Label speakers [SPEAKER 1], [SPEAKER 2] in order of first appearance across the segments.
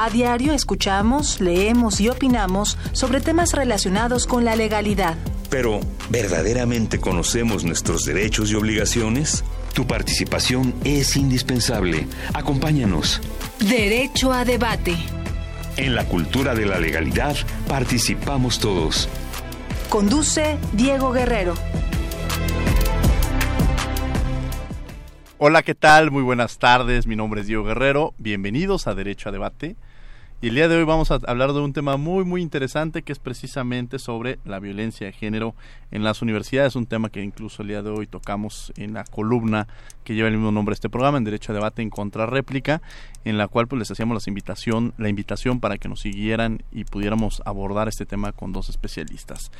[SPEAKER 1] A diario escuchamos, leemos y opinamos sobre temas relacionados con la legalidad.
[SPEAKER 2] Pero, ¿verdaderamente conocemos nuestros derechos y obligaciones? Tu participación es indispensable. Acompáñanos.
[SPEAKER 1] Derecho a debate.
[SPEAKER 2] En la cultura de la legalidad participamos todos.
[SPEAKER 1] Conduce Diego Guerrero.
[SPEAKER 3] Hola, ¿qué tal? Muy buenas tardes. Mi nombre es Diego Guerrero. Bienvenidos a Derecho a Debate. Y el día de hoy vamos a hablar de un tema muy muy interesante que es precisamente sobre la violencia de género en las universidades, un tema que incluso el día de hoy tocamos en la columna que lleva el mismo nombre de este programa, en Derecho a Debate en Contrarréplica, en la cual pues les hacíamos la invitación, la invitación para que nos siguieran y pudiéramos abordar este tema con dos especialistas.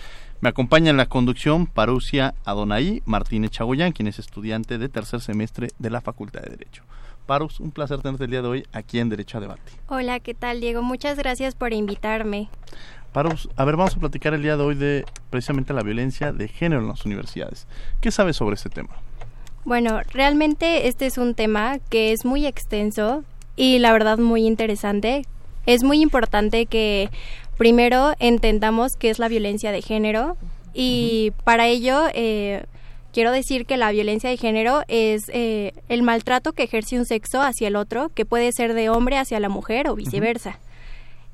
[SPEAKER 3] Me acompaña en la conducción Parucia Adonai Martínez Chagoyán, quien es estudiante de tercer semestre de la Facultad de Derecho. Parus, un placer tenerte el día de hoy aquí en Derecho a Debate.
[SPEAKER 4] Hola, ¿qué tal Diego? Muchas gracias por invitarme.
[SPEAKER 3] Parus, a ver, vamos a platicar el día de hoy de precisamente la violencia de género en las universidades. ¿Qué sabes sobre este tema?
[SPEAKER 4] Bueno, realmente este es un tema que es muy extenso y la verdad muy interesante. Es muy importante que primero entendamos qué es la violencia de género y para ello eh, quiero decir que la violencia de género es eh, el maltrato que ejerce un sexo hacia el otro, que puede ser de hombre hacia la mujer o viceversa.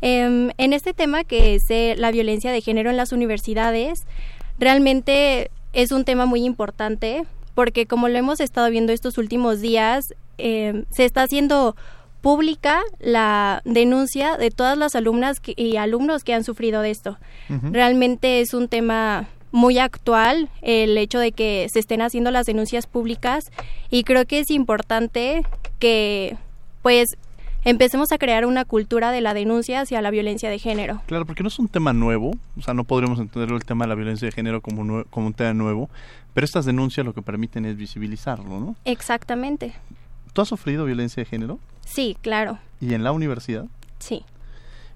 [SPEAKER 4] Em, en este tema que es eh, la violencia de género en las universidades, realmente es un tema muy importante porque como lo hemos estado viendo estos últimos días, em, se está haciendo pública la denuncia de todas las alumnas y alumnos que han sufrido de esto. Realmente es un tema muy actual el hecho de que se estén haciendo las denuncias públicas y creo que es importante que pues empecemos a crear una cultura de la denuncia hacia la violencia de género.
[SPEAKER 3] Claro, porque no es un tema nuevo, o sea, no podríamos entender el tema de la violencia de género como, como un tema nuevo, pero estas denuncias lo que permiten es visibilizarlo, ¿no?
[SPEAKER 4] Exactamente.
[SPEAKER 3] ¿Tú has sufrido violencia de género?
[SPEAKER 4] Sí, claro.
[SPEAKER 3] ¿Y en la universidad?
[SPEAKER 4] Sí.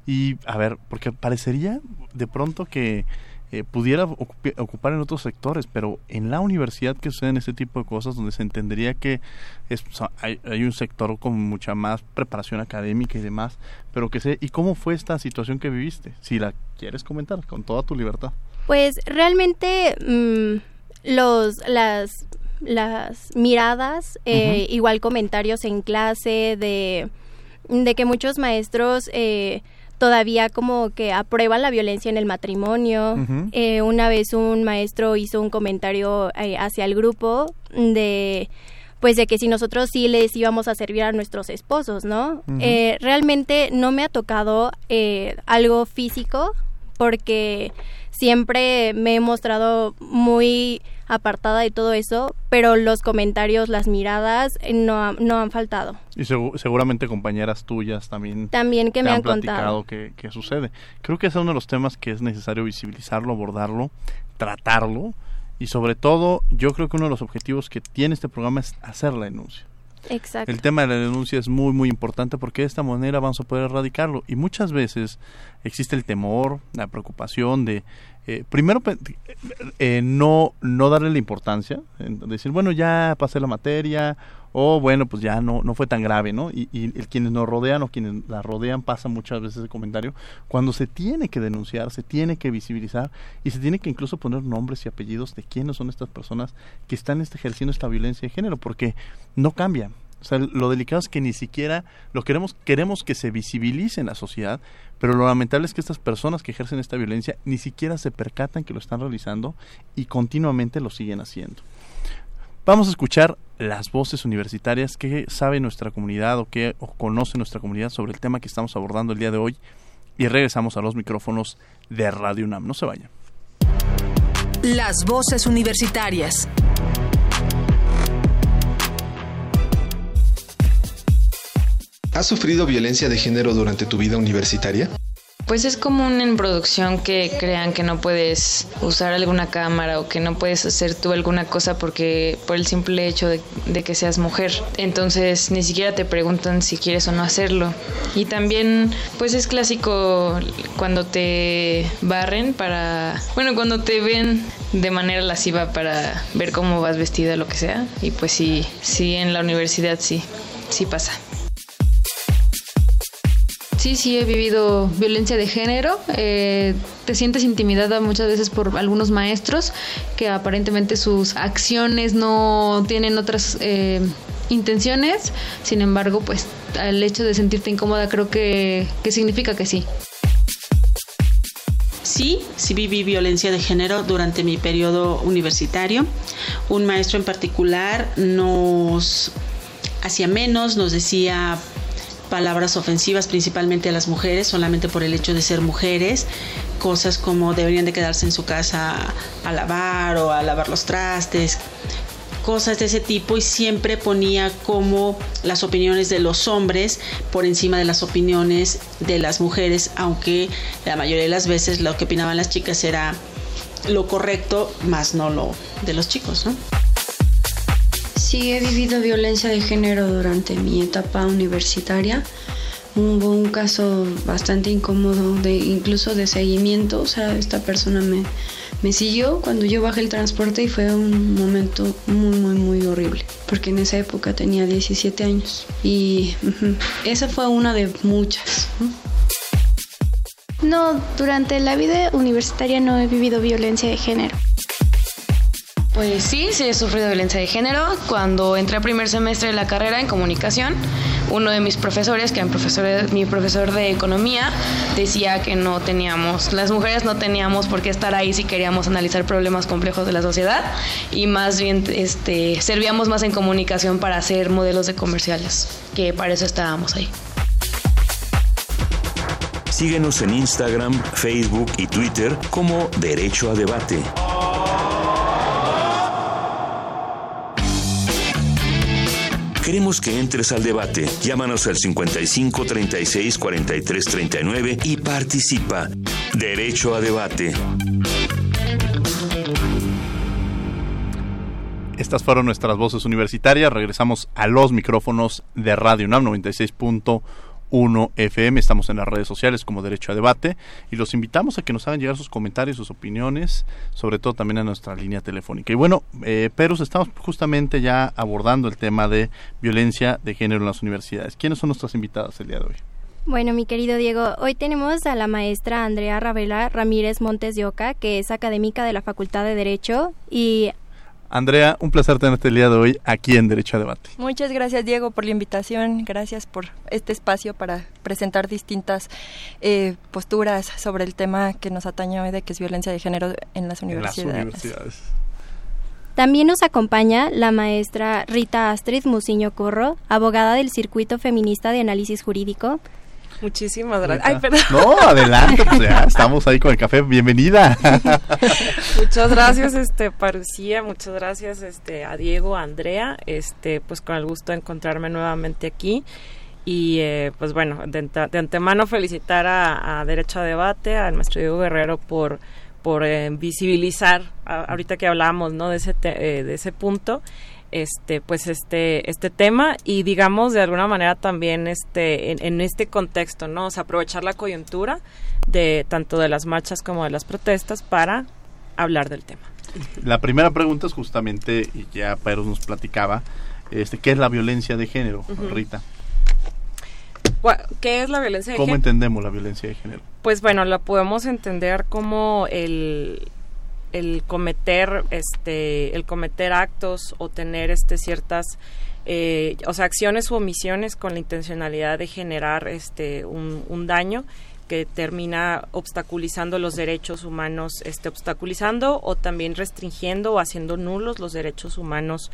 [SPEAKER 3] Y, a ver, porque parecería de pronto que eh, pudiera ocupar en otros sectores, pero en la universidad que suceden este tipo de cosas donde se entendería que es, hay, un sector con mucha más preparación académica y demás, pero que sé, ¿y cómo fue esta situación que viviste? Si la quieres comentar, con toda tu libertad.
[SPEAKER 4] Pues realmente mm, los, las, las miradas, eh, igual comentarios en clase de, de que muchos maestros... Eh, todavía como que aprueban la violencia en el matrimonio. Eh, una vez un maestro hizo un comentario eh, hacia el grupo de pues de que si nosotros sí les íbamos a servir a nuestros esposos, ¿no? Eh, realmente no me ha tocado algo físico porque siempre me he mostrado muy apartada de todo eso, pero los comentarios, las miradas eh, no, no han faltado.
[SPEAKER 3] Y seguramente compañeras tuyas también,
[SPEAKER 4] también que me han,
[SPEAKER 3] platicado que, sucede. Creo que es uno de los temas que es necesario visibilizarlo, abordarlo, tratarlo y sobre todo yo creo que uno de los objetivos que tiene este programa es hacer la denuncia.
[SPEAKER 4] Exacto.
[SPEAKER 3] El tema de la denuncia es muy muy importante porque de esta manera vamos a poder erradicarlo y muchas veces existe el temor, la preocupación de eh, primero eh, no no darle la importancia decir bueno ya pasé la materia o bueno pues ya no no fue tan grave no y, y quienes nos rodean o quienes la rodean pasa muchas veces el comentario. Cuando se tiene que denunciar se tiene que visibilizar y se tiene que incluso poner nombres y apellidos de quiénes son estas personas que están ejerciendo esta violencia de género porque no cambia. O sea, lo delicado es que ni siquiera lo queremos, queremos que se visibilice en la sociedad, pero lo lamentable es que estas personas que ejercen esta violencia ni siquiera se percatan que lo están realizando y continuamente lo siguen haciendo. Vamos a escuchar las voces universitarias que sabe nuestra comunidad o que conoce nuestra comunidad sobre el tema que estamos abordando el día de hoy y regresamos a los micrófonos de Radio UNAM. No se vayan.
[SPEAKER 1] Las voces universitarias.
[SPEAKER 5] ¿Has sufrido violencia de género durante tu vida universitaria? Pues es común en producción que crean que no puedes usar alguna cámara o que no puedes hacer tú alguna cosa porque por el simple hecho de, que seas mujer. Entonces ni siquiera te preguntan si quieres o no hacerlo. Y también pues es clásico cuando te barren para, bueno, cuando te ven de manera lasciva para ver cómo vas vestida, lo que sea. Y pues sí, sí, en la universidad sí, sí pasa.
[SPEAKER 6] Sí, sí, he vivido violencia de género. Eh, te sientes intimidada muchas veces por algunos maestros que aparentemente sus acciones no tienen otras eh, intenciones. Sin embargo, pues el hecho de sentirte incómoda creo que, que significa que sí.
[SPEAKER 7] Sí, sí viví violencia de género durante mi periodo universitario. Un maestro en particular nos hacía menos, nos decía palabras ofensivas principalmente a las mujeres solamente por el hecho de ser mujeres, cosas como deberían de quedarse en su casa a lavar o a lavar los trastes, cosas de ese tipo y siempre ponía como las opiniones de los hombres por encima de las opiniones de las mujeres, aunque la mayoría de las veces lo que opinaban las chicas era lo correcto, más no lo de los chicos, ¿no?
[SPEAKER 8] Sí, he vivido violencia de género durante mi etapa universitaria. Hubo un caso bastante incómodo, de incluso de seguimiento. O sea, esta persona me, me siguió cuando yo bajé el transporte y fue un momento muy, muy, muy horrible. Porque en esa época tenía 17 años. Y esa fue una de muchas.
[SPEAKER 9] No, durante la vida universitaria no he vivido violencia de género.
[SPEAKER 10] Pues sí, sí he sufrido violencia de género. Cuando entré a primer semestre de la carrera en comunicación, uno de mis profesores, que era mi profesor de economía, decía que no teníamos, las mujeres no teníamos por qué estar ahí si queríamos analizar problemas complejos de la sociedad y más bien este, servíamos más en comunicación para hacer modelos de comerciales, que para eso estábamos ahí.
[SPEAKER 2] Síguenos en Instagram, Facebook y Twitter como Derecho a Debate. Queremos que entres al debate. Llámanos al 55 36 43 39 y participa. Derecho a debate.
[SPEAKER 3] Estas fueron nuestras voces universitarias. Regresamos a los micrófonos de Radio UNAM 96.1 1 FM. Estamos en las redes sociales como Derecho a Debate y los invitamos a que nos hagan llegar sus comentarios, sus opiniones, sobre todo también a nuestra línea telefónica. Y bueno, eh, Perus, estamos justamente ya abordando el tema de violencia de género en las universidades. ¿Quiénes son nuestras invitadas el día de hoy?
[SPEAKER 4] Bueno, mi querido Diego, hoy tenemos a la maestra Andrea Ravela Ramírez Montes de Oca, que es académica de la Facultad de Derecho, y
[SPEAKER 3] Andrea, un placer tenerte el día de hoy aquí en Derecho a Debate.
[SPEAKER 11] Muchas gracias, Diego, por la invitación. Gracias por este espacio para presentar distintas eh, posturas sobre el tema que nos atañe hoy de que es violencia de género en las universidades.
[SPEAKER 4] También nos acompaña la maestra Rita Astrid Musiño Corro, abogada del Circuito Feminista de Análisis Jurídico,
[SPEAKER 12] Muchísimas gracias.
[SPEAKER 3] No, adelante, pues ya estamos ahí con el café. Bienvenida.
[SPEAKER 12] muchas gracias, este, Parucía, muchas gracias, este, a Diego, a Andrea, este, pues con el gusto de encontrarme nuevamente aquí. Y eh, pues bueno, de, antemano felicitar a, Derecho a Debate, al maestro Diego Guerrero por por eh, visibilizar, ahorita que hablamos, ¿no? De ese, eh, de ese punto este pues este este tema y digamos de alguna manera también este en, este contexto no o sea, aprovechar la coyuntura de tanto de las marchas como de las protestas para hablar del tema
[SPEAKER 3] la primera pregunta es justamente y ya Pedro nos platicaba este qué es la violencia de género Rita
[SPEAKER 12] ¿Qué es la violencia de
[SPEAKER 3] género? ¿Cómo entendemos la violencia de género?
[SPEAKER 12] Pues bueno, la podemos entender como el, el cometer este el cometer actos o tener este ciertas eh, o sea acciones u omisiones con la intencionalidad de generar este un, daño que termina obstaculizando los derechos humanos este obstaculizando o también restringiendo o haciendo nulos los derechos humanos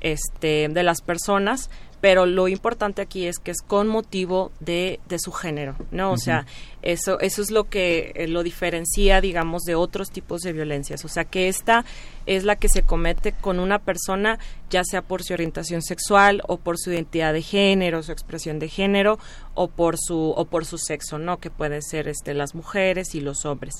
[SPEAKER 12] este, de las personas, pero lo importante aquí es que es con motivo de, de su género, ¿no? O sea, eso, eso es lo que eh, lo diferencia, digamos, de otros tipos de violencias. O sea, que esta es la que se comete con una persona, ya sea por su orientación sexual o por su identidad de género, su expresión de género o por su o por su sexo, ¿no? Que pueden ser este las mujeres y los hombres.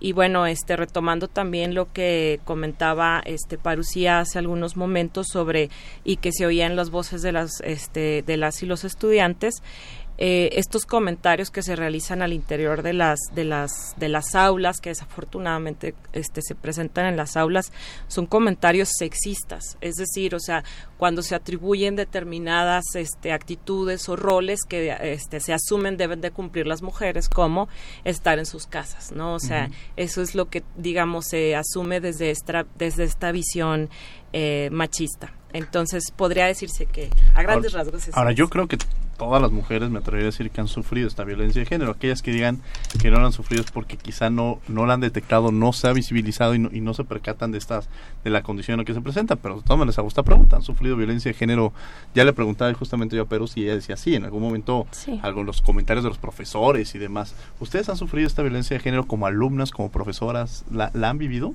[SPEAKER 12] Y bueno, este retomando también lo que comentaba este Parucía hace algunos momentos sobre y que se oía en las voces de las este de las y los estudiantes, eh, estos comentarios que se realizan al interior de las de las de las aulas que desafortunadamente este se presentan en las aulas son comentarios sexistas. Es decir o sea cuando se atribuyen determinadas este actitudes o roles que este se asumen deben de cumplir las mujeres como estar en sus casas no o sea eso es lo que digamos se asume desde esta desde esta visión eh, machista. Entonces podría decirse que a grandes rasgos es
[SPEAKER 3] ahora yo creo que todas las mujeres me atrevería a decir que han sufrido esta violencia de género. Aquellas que digan que no la han sufrido es porque quizá no, no la han detectado, no se ha visibilizado y no, y no se percatan de estas de la condición en la que se presenta. Pero de todas maneras, hago esta pregunta. ¿Han sufrido violencia de género? Ya le preguntaba justamente yo a Perú si ella decía sí. En algún momento, sí. algo, los comentarios de los profesores y demás. ¿Ustedes han sufrido esta violencia de género como alumnas, como profesoras? ¿La, la han vivido?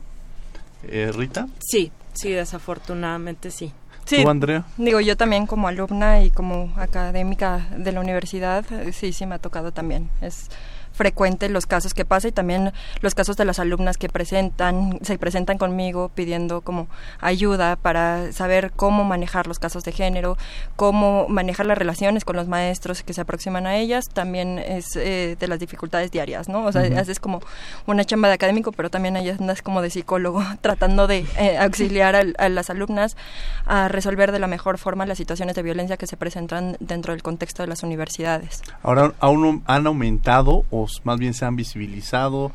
[SPEAKER 3] Eh, Rita?
[SPEAKER 12] Sí, sí, desafortunadamente sí.
[SPEAKER 11] Sí,
[SPEAKER 3] ¿Tú, Andrea?
[SPEAKER 11] Digo, yo también como alumna y como académica de la universidad, sí, sí me ha tocado también. Es frecuente los casos que pasa y también los casos de las alumnas que presentan, se presentan conmigo pidiendo como ayuda para saber cómo manejar los casos de género, cómo manejar las relaciones con los maestros que se aproximan a ellas, también es eh, de las dificultades diarias, ¿no? O sea, uh -huh. haces como una chamba de académico, pero también ahí andas como de psicólogo, tratando de eh, auxiliar a, a, las alumnas a resolver de la mejor forma las situaciones de violencia que se presentan dentro del contexto de las universidades.
[SPEAKER 3] Ahora, ¿aún han aumentado o más bien se han visibilizado.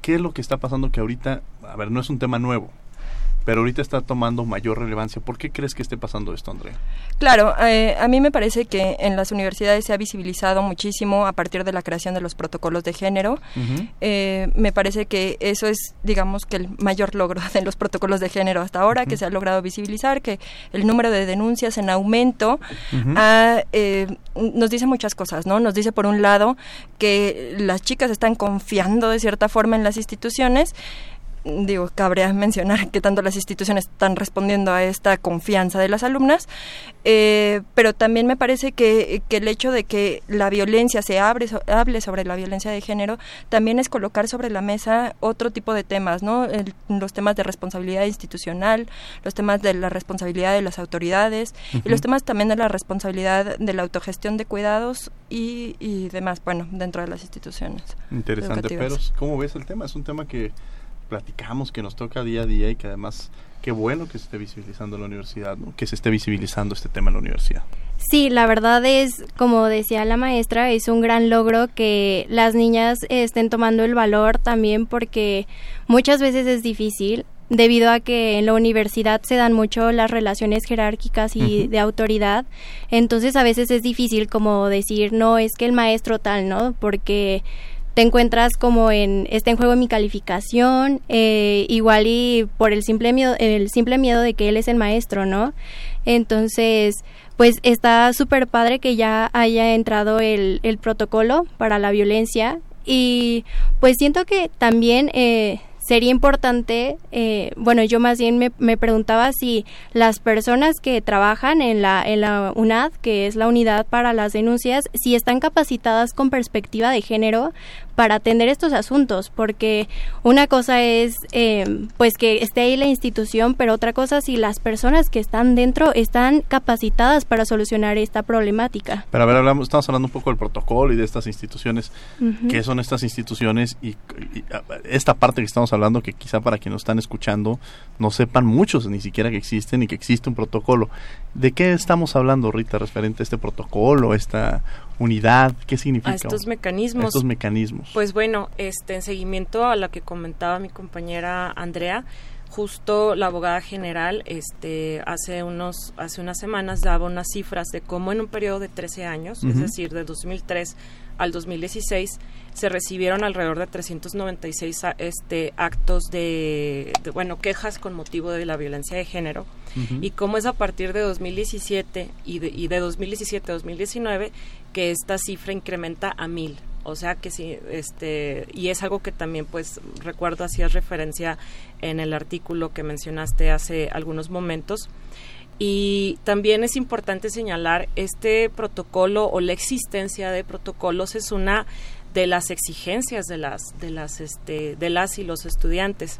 [SPEAKER 3] ¿Qué es lo que está pasando que ahorita, a ver, no es un tema nuevo, pero ahorita está tomando mayor relevancia. ¿Por qué crees que esté pasando esto, Andrea?
[SPEAKER 11] Claro, eh, a mí me parece que en las universidades se ha visibilizado muchísimo a partir de la creación de los protocolos de género. Uh -huh. eh, me parece que eso es, digamos, que el mayor logro de los protocolos de género hasta ahora, uh -huh. que se ha logrado visibilizar, que el número de denuncias en aumento uh -huh. ha, eh, nos dice muchas cosas, ¿no? Nos dice, por un lado, que las chicas están confiando de cierta forma en las instituciones digo, cabría mencionar que tanto las instituciones están respondiendo a esta confianza de las alumnas, eh, pero también me parece que, que, el hecho de que la violencia se abre, so, hable sobre la violencia de género también es colocar sobre la mesa otro tipo de temas, ¿no? El, los temas de responsabilidad institucional, los temas de la responsabilidad de las autoridades uh -huh. y los temas también de la responsabilidad de la autogestión de cuidados y, y demás, bueno, dentro de las instituciones.
[SPEAKER 3] Interesante, pero ¿cómo ves el tema? Es un tema que platicamos, que nos toca día a día y que además qué bueno que se esté visibilizando en la universidad, ¿no? que se esté visibilizando este tema en la universidad.
[SPEAKER 4] Sí, la verdad es, como decía la maestra, es un gran logro que las niñas estén tomando el valor también porque muchas veces es difícil debido a que en la universidad se dan mucho las relaciones jerárquicas y uh -huh. de autoridad, entonces a veces es difícil como decir, no, es que el maestro tal, ¿no? Porque te encuentras como en está en juego mi calificación eh, igual y por el simple miedo el simple miedo de que él es el maestro no entonces pues está súper padre que ya haya entrado el, el protocolo para la violencia y pues siento que también eh, sería importante, eh, bueno, yo más bien me, me, preguntaba si las personas que trabajan en la, en la UNAD, que es la unidad para las denuncias, si están capacitadas con perspectiva de género para atender estos asuntos, porque una cosa es eh, pues que esté ahí la institución, pero otra cosa si las personas que están dentro están capacitadas para solucionar esta problemática.
[SPEAKER 3] Pero a ver, hablamos, estamos hablando un poco del protocolo y de estas instituciones. Uh -huh. ¿Qué son estas instituciones? Y, y, esta parte que estamos hablando, que quizá para quienes nos están escuchando no sepan muchos ni siquiera que existen y que existe un protocolo. ¿De qué estamos hablando, Rita, referente a este protocolo, esta unidad? ¿Qué significa?
[SPEAKER 12] A estos mecanismos.
[SPEAKER 3] A estos mecanismos.
[SPEAKER 12] Pues bueno, este, en seguimiento a lo que comentaba mi compañera Andrea, justo la abogada general este hace unos hace unas semanas daba unas cifras de cómo en un periodo de 13 años, es decir, de 2003 al 2016 se recibieron alrededor de 396 este actos de, bueno, quejas con motivo de la violencia de género y cómo es a partir de 2017 y de, y de 2017 a 2019 que esta cifra incrementa a mil. O sea que sí este y es algo que también pues recuerdo hacías referencia en el artículo que mencionaste hace algunos momentos. Y también es importante señalar este protocolo o la existencia de protocolos es una de las exigencias de las de las este de las y los estudiantes.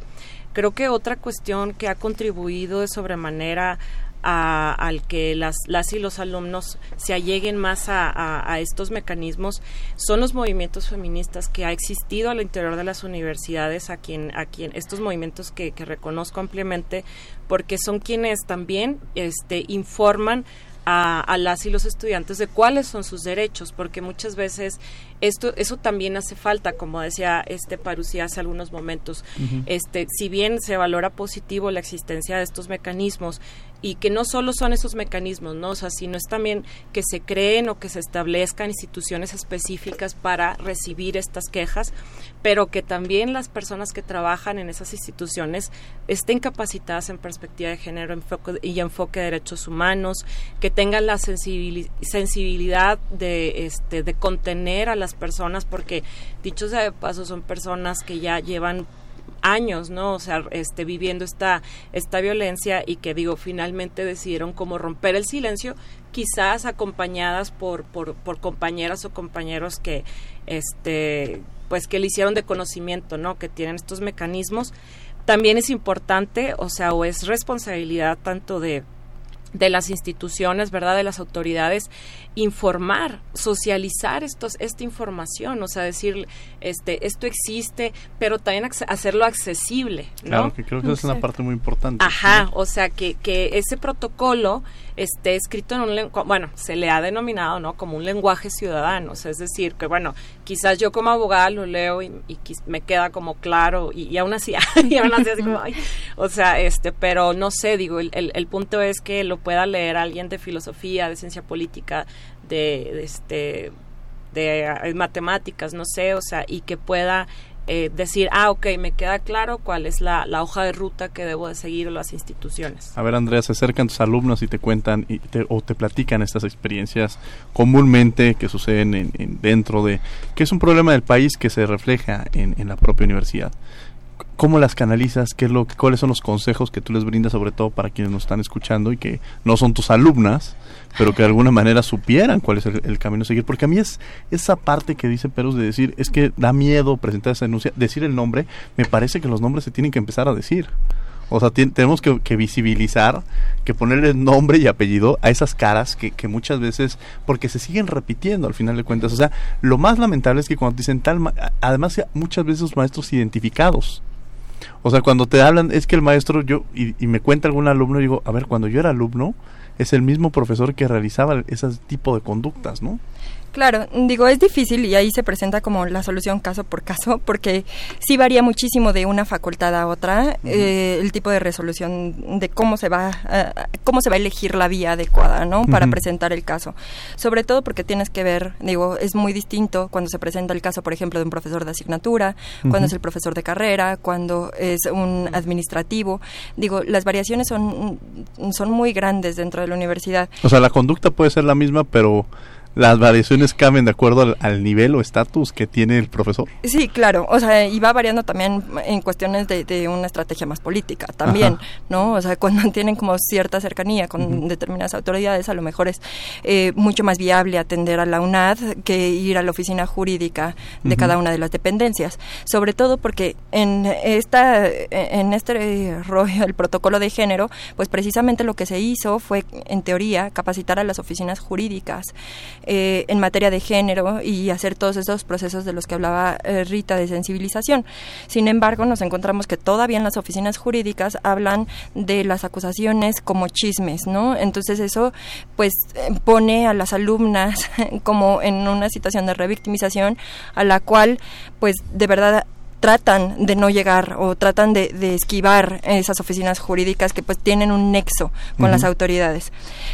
[SPEAKER 12] Creo que otra cuestión que ha contribuido de sobremanera al que las, las y los alumnos se alleguen más a, estos mecanismos son los movimientos feministas que ha existido al interior de las universidades, a quien, a quien estos movimientos que, que reconozco ampliamente, porque son quienes también este, informan a, las y los estudiantes de cuáles son sus derechos, porque muchas veces esto eso también hace falta, como decía este hace algunos momentos. Este, si bien se valora positivo la existencia de estos mecanismos y que no solo son esos mecanismos, ¿no? O sea, sino es también que se creen o que se establezcan instituciones específicas para recibir estas quejas, pero que también las personas que trabajan en esas instituciones estén capacitadas en perspectiva de género y enfoque de derechos humanos, que tengan la sensibilidad de, este, de contener a las personas, porque dicho sea de paso, son personas que ya llevan años, ¿no? O sea, este, viviendo esta, esta violencia y que digo, finalmente decidieron como romper el silencio, quizás acompañadas por, por, por compañeras o compañeros que, este, pues que le hicieron de conocimiento, ¿no? Que tienen estos mecanismos. También es importante, o sea, o es responsabilidad tanto de de las instituciones, ¿verdad? De las autoridades, informar, socializar estos, esta información, o sea, decir, este, esto existe, pero también hacerlo accesible, ¿no?
[SPEAKER 3] Claro, que creo que es una parte muy importante.
[SPEAKER 12] Ajá, o sea, que, que ese protocolo esté escrito en un lenguaje, bueno, se le ha denominado, ¿no? Como un lenguaje ciudadano, o sea, es decir, que bueno, quizás yo como abogada lo leo y, me queda como claro y, aún así, y aún así, así como, ay, o sea, este, pero no sé, digo, el, el, punto es que lo pueda leer alguien de filosofía, de ciencia política, de, este de eh, matemáticas, no sé, o sea, y que pueda eh, decir, ah, ok, me queda claro cuál es la, hoja de ruta que debo de seguir las instituciones.
[SPEAKER 3] A ver, Andrea, se acercan tus alumnos y te cuentan y o te platican estas experiencias comúnmente que suceden en, dentro de, que es un problema del país que se refleja en, en la propia universidad. ¿Cómo las canalizas? ¿Qué es lo, ¿Cuáles son los consejos que tú les brindas, sobre todo para quienes nos están escuchando y que no son tus alumnas, pero que de alguna manera supieran cuál es el, camino a seguir? Porque a mí es esa parte que dice Perus de decir, es que da miedo presentar esa denuncia, decir el nombre, me parece que los nombres se tienen que empezar a decir. O sea, tenemos que, visibilizar, que ponerle nombre y apellido a esas caras que, que, muchas veces, porque se siguen repitiendo al final de cuentas. O sea, lo más lamentable es que cuando dicen tal, además muchas veces los maestros identificados. O sea, cuando te hablan, es que el maestro, yo, y, y me cuenta algún alumno, digo, a ver, cuando yo era alumno, es el mismo profesor que realizaba ese tipo de conductas, ¿no?
[SPEAKER 11] Claro, digo, es difícil y ahí se presenta como la solución caso por caso, porque sí varía muchísimo de una facultad a otra eh, el tipo de resolución de cómo se va cómo se va a elegir la vía adecuada, ¿no? Para presentar el caso. Sobre todo porque tienes que ver, digo, es muy distinto cuando se presenta el caso, por ejemplo, de un profesor de asignatura, cuando es el profesor de carrera, cuando es un administrativo. Digo, las variaciones son son muy grandes dentro de la universidad.
[SPEAKER 3] O sea, la conducta puede ser la misma, pero las variaciones cambian de acuerdo al, nivel o estatus que tiene el profesor.
[SPEAKER 11] Sí, claro, o sea, y va variando también en cuestiones de, una estrategia más política también, ¿no? O sea, cuando tienen como cierta cercanía con determinadas autoridades, a lo mejor es eh, mucho más viable atender a la UNAD que ir a la oficina jurídica de cada una de las dependencias, sobre todo porque en esta en este rollo el protocolo de género, pues precisamente lo que se hizo fue en teoría capacitar a las oficinas jurídicas eh, en materia de género y hacer todos esos procesos de los que hablaba eh, Rita de sensibilización. Sin embargo, nos encontramos que todavía en las oficinas jurídicas hablan de las acusaciones como chismes, ¿no? Entonces eso pues eh, pone a las alumnas como en una situación de revictimización a la cual pues de verdad tratan de no llegar o tratan de, esquivar esas oficinas jurídicas que pues tienen un nexo con las autoridades.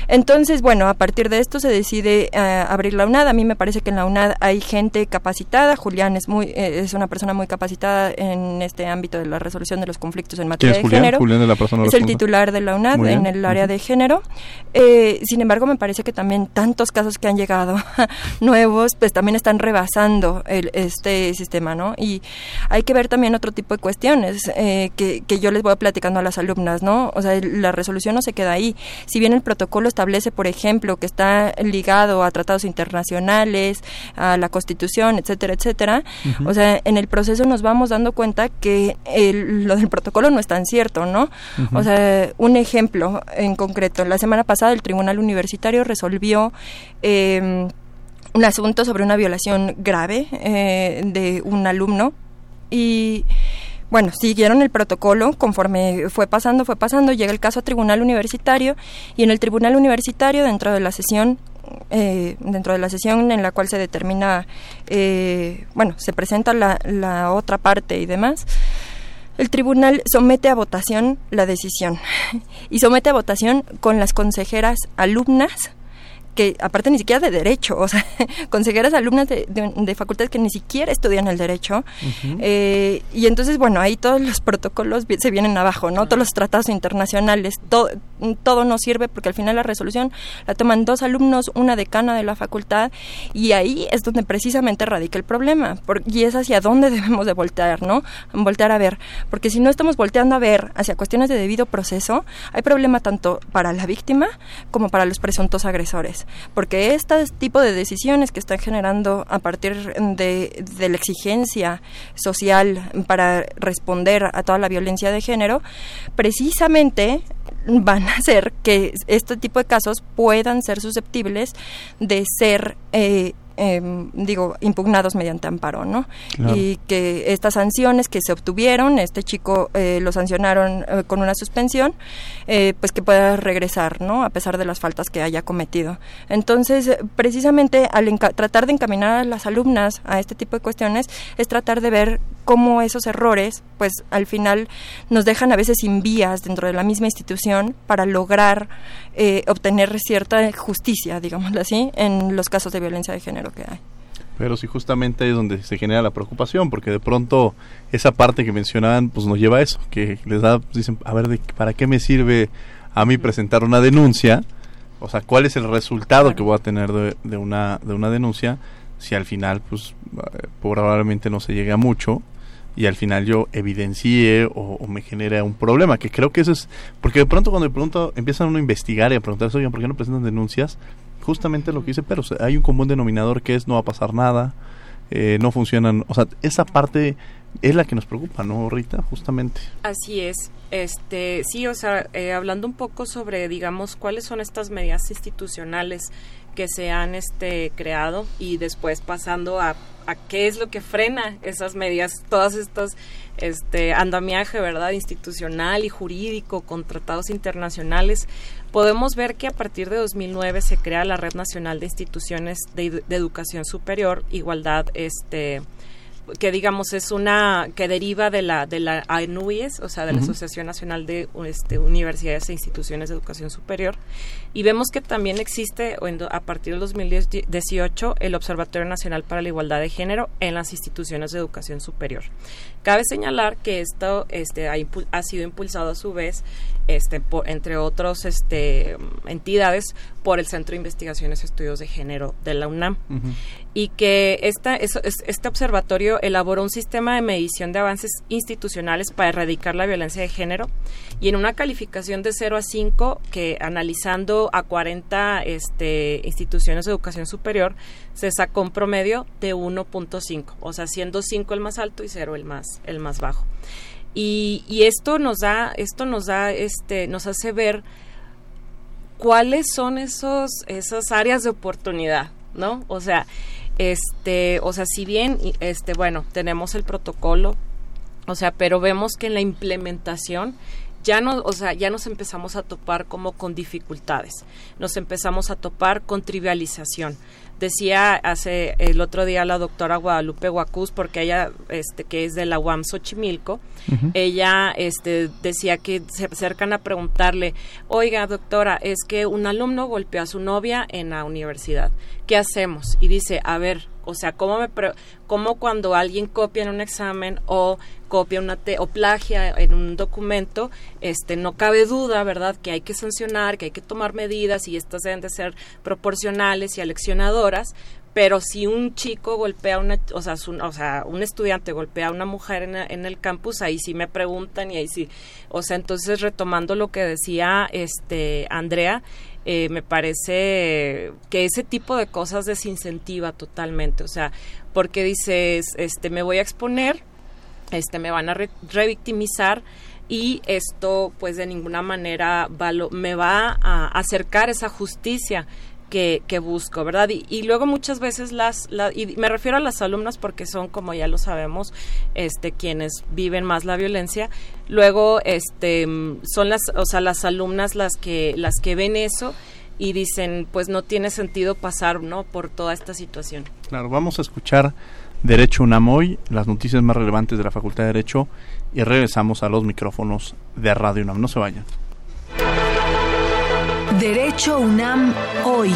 [SPEAKER 11] Entonces, bueno, a partir de esto se decide eh, abrir la UNAD. A mí me parece que en la UNAD hay gente capacitada. Julián es muy eh, es una persona muy capacitada en este ámbito de la resolución de los conflictos en materia de género. es el titular de la UNAD en el área de género. Eh, sin embargo, me parece que también tantos casos que han llegado nuevos, pues también están rebasando el, este sistema, ¿no? Y hay que ver también otro tipo de cuestiones eh, que, que yo les voy platicando a las alumnas, ¿no? O sea, la resolución no se queda ahí. Si bien el protocolo establece, por ejemplo, que está ligado a tratados internacionales, a la Constitución, etcétera, etcétera, o sea, en el proceso nos vamos dando cuenta que lo del protocolo no es tan cierto, ¿no? O sea, un ejemplo en concreto, la semana pasada el Tribunal Universitario resolvió eh, un asunto sobre una violación grave eh, de un alumno y bueno, siguieron el protocolo conforme fue pasando, fue pasando, llega el caso a tribunal universitario y en el tribunal universitario dentro de la sesión eh, dentro de la sesión en la cual se determina, eh, bueno, se presenta la, la otra parte y demás, el tribunal somete a votación la decisión. Y somete a votación con las consejeras alumnas que aparte ni siquiera de derecho, o sea, consejeras alumnas de, de, facultades que ni siquiera estudian el derecho. Eh, y entonces, bueno, ahí todos los protocolos se vienen abajo, ¿no? Todos los tratados internacionales, todo, todo no sirve porque al final la resolución la toman dos alumnos, una decana de la facultad, y ahí es donde precisamente radica el problema, y es hacia dónde debemos de voltear, ¿no? Voltear a ver, porque si no estamos volteando a ver hacia cuestiones de debido proceso, hay problema tanto para la víctima como para los presuntos agresores porque este tipo de decisiones que están generando a partir de, la exigencia social para responder a toda la violencia de género, precisamente van a hacer que este tipo de casos puedan ser susceptibles de ser eh, Em, digo, impugnados mediante amparo, ¿no? Y que estas sanciones que se obtuvieron, este chico eh, lo sancionaron eh, con una suspensión, eh, pues que pueda regresar, ¿no? A pesar de las faltas que haya cometido. Entonces, precisamente al tratar de encaminar a las alumnas a este tipo de cuestiones, es tratar de ver cómo esos errores, pues al final nos dejan a veces sin vías dentro de la misma institución para lograr obtener cierta justicia, digámoslo así, en los casos de violencia de género que hay.
[SPEAKER 3] Pero sí, justamente es donde se genera la preocupación, porque de pronto esa parte que mencionaban, pues nos lleva a eso, que les da, dicen, a ver, de, ¿para qué me sirve a mí presentar una denuncia? O sea, ¿cuál es el resultado que voy a tener de, una, de una denuncia si al final, pues, probablemente no se llegue a mucho? y al final yo evidencie o, me genere un problema, que creo que eso es, porque de pronto cuando de pronto empiezan uno a investigar y a preguntarse, oigan, ¿por qué no presentan denuncias? justamente lo que dice pero hay un común denominador que es no va a pasar nada, eh, no funcionan, o sea, esa parte es la que nos preocupa, ¿no, Rita? Justamente.
[SPEAKER 12] Así es. Este, sí, o sea, eh, hablando un poco sobre, digamos, cuáles son estas medidas institucionales que se han este, creado y después pasando a, a qué es lo que frena esas medidas, todas estas este andamiaje, ¿verdad? institucional y jurídico con tratados internacionales podemos ver que a partir de 2009 se crea la Red Nacional de Instituciones de, Educación Superior, Igualdad, este que digamos es una que deriva de la de la ANUIES, o sea, de la Asociación Nacional de este, Universidades e Instituciones de Educación Superior, y vemos que también existe a partir del 2018 el Observatorio Nacional para la Igualdad de Género en las instituciones de educación superior. Cabe señalar que esto este, ha, sido impulsado a su vez, este, entre otras este, entidades, por el Centro de Investigaciones y Estudios de Género de la UNAM. Y que esta, este observatorio elaboró un sistema de medición de avances institucionales para erradicar la violencia de género y en una calificación de 0 a 5, que analizando a 40 este, instituciones de educación superior, se sacó un promedio de 1.5, o sea, siendo 5 el más alto y 0 el más, el más bajo. Y, y, esto nos da, esto nos da, este, nos hace ver cuáles son esos, esas áreas de oportunidad, ¿no? O sea, este, o sea, si bien, este, bueno, tenemos el protocolo, o sea, pero vemos que en la implementación ya no, o sea, ya nos empezamos a topar como con dificultades, nos empezamos a topar con trivialización. Decía hace el otro día la doctora Guadalupe Guacuz, porque ella, este, que es de la UAM Xochimilco, ella este, decía que se acercan a preguntarle, oiga doctora, es que un alumno golpeó a su novia en la universidad, ¿qué hacemos? Y dice, a ver, o sea, ¿cómo, me cómo cuando alguien copia en un examen o copia una o plagia en un documento, este, no cabe duda, ¿verdad?, que hay que sancionar, que hay que tomar medidas y estas deben de ser proporcionales y aleccionadoras, pero si un chico golpea una, o sea, o sea, un estudiante golpea a una mujer en, en, el campus, ahí sí me preguntan y ahí sí, o sea, entonces retomando lo que decía este Andrea, eh, me parece que ese tipo de cosas desincentiva totalmente, o sea, porque dices, este, me voy a exponer, este, me van a revictimizar y esto, pues, de ninguna manera me va a acercar esa justicia que, que, busco, ¿verdad? Y, luego muchas veces las, y me refiero a las alumnas porque son, como ya lo sabemos, este, quienes viven más la violencia, luego, este, son las, o sea, las alumnas las que, las que ven eso y dicen, pues no tiene sentido pasar, ¿no? Por toda esta situación.
[SPEAKER 3] Claro, vamos a escuchar Derecho UNAM las noticias más relevantes de la Facultad de Derecho y regresamos a los micrófonos de Radio UNAM. No se vayan.
[SPEAKER 1] Derecho UNAM hoy.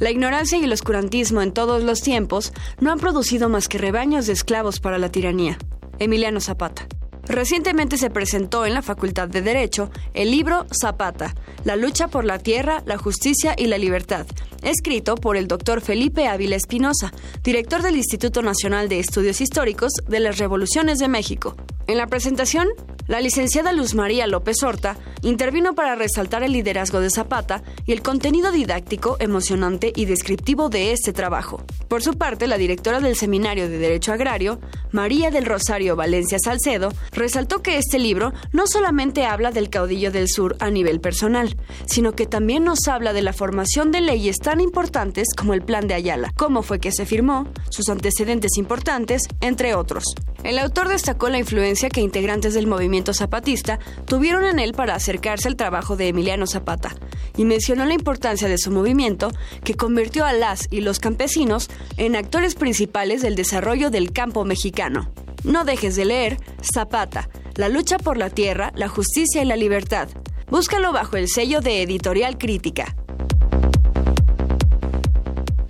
[SPEAKER 1] La ignorancia y el oscurantismo en todos los tiempos no han producido más que rebaños de esclavos para la tiranía. Emiliano Zapata. Recientemente se presentó en la Facultad de Derecho el libro Zapata, La lucha por la tierra, la justicia y la libertad, escrito por el doctor Felipe Ávila Espinosa, director del Instituto Nacional de Estudios Históricos de las Revoluciones de México. En la presentación, la licenciada Luz María López Horta intervino para resaltar el liderazgo de Zapata y el contenido didáctico, emocionante y descriptivo de este trabajo. Por su parte, la directora del Seminario de Derecho Agrario, María del Rosario Valencia Salcedo, resaltó que este libro no solamente habla del caudillo del sur a nivel personal, sino que también nos habla de la formación de leyes tan importantes como el Plan de Ayala, cómo fue que se firmó, sus antecedentes importantes, entre otros. El autor destacó la influencia que integrantes del movimiento zapatista tuvieron en él para acercarse al trabajo de Emiliano Zapata, y mencionó la importancia de su movimiento que convirtió a las y los campesinos en actores principales del desarrollo del campo mexicano. No dejes de leer Zapata, la lucha por la tierra, la justicia y la libertad. Búscalo bajo el sello de Editorial Crítica.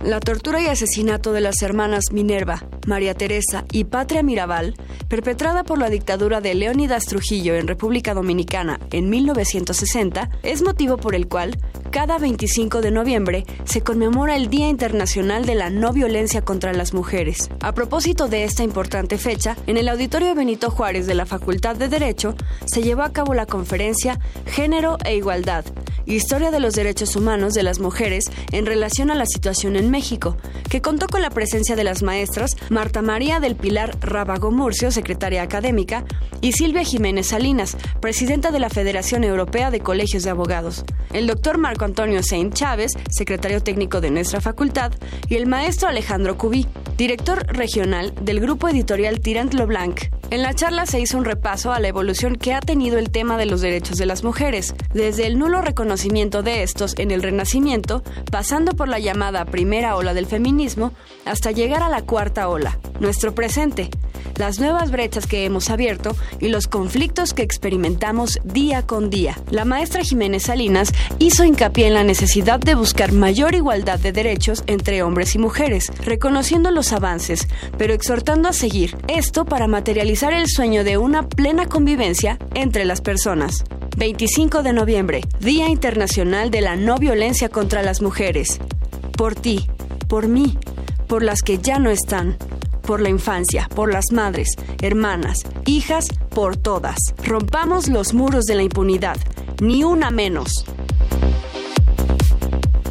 [SPEAKER 1] La tortura y asesinato de las hermanas Minerva, María Teresa y Patria Mirabal, perpetrada por la dictadura de Leónidas Trujillo en República Dominicana en 1960, es motivo por el cual cada 25 de noviembre se conmemora el Día Internacional de la No Violencia contra las Mujeres. A propósito de esta importante fecha, en el Auditorio Benito Juárez de la Facultad de Derecho se llevó a cabo la conferencia Género e Igualdad, Historia de los Derechos Humanos de las Mujeres en relación a la situación en México, que contó con la presencia de las maestras Marta María del Pilar Rábago Murcio, secretaria académica, y Silvia Jiménez Salinas, presidenta de la Federación Europea de Colegios de Abogados. El doctor Marco Antonio Saint Chávez, secretario técnico de nuestra facultad, y el maestro Alejandro Cubí, director regional del grupo editorial Tirant Blanc. En la charla se hizo un repaso a la evolución que ha tenido el tema de los derechos de las mujeres, desde el nulo reconocimiento de estos en el Renacimiento, pasando por la llamada primera ola del feminismo, hasta llegar a la cuarta ola, nuestro presente, las nuevas brechas que hemos abierto y los conflictos que experimentamos día con día. La maestra Jiménez Salinas hizo hincapié en la necesidad de buscar mayor igualdad de derechos entre hombres y mujeres, reconociendo los avances, pero exhortando a seguir esto para materializar el sueño de una plena convivencia entre las personas. 25 de noviembre, Día Internacional de la No Violencia contra las Mujeres. Por ti, por mí, por las que ya no están por la infancia, por las madres, hermanas, hijas, por todas. Rompamos los muros de la impunidad, ni una menos.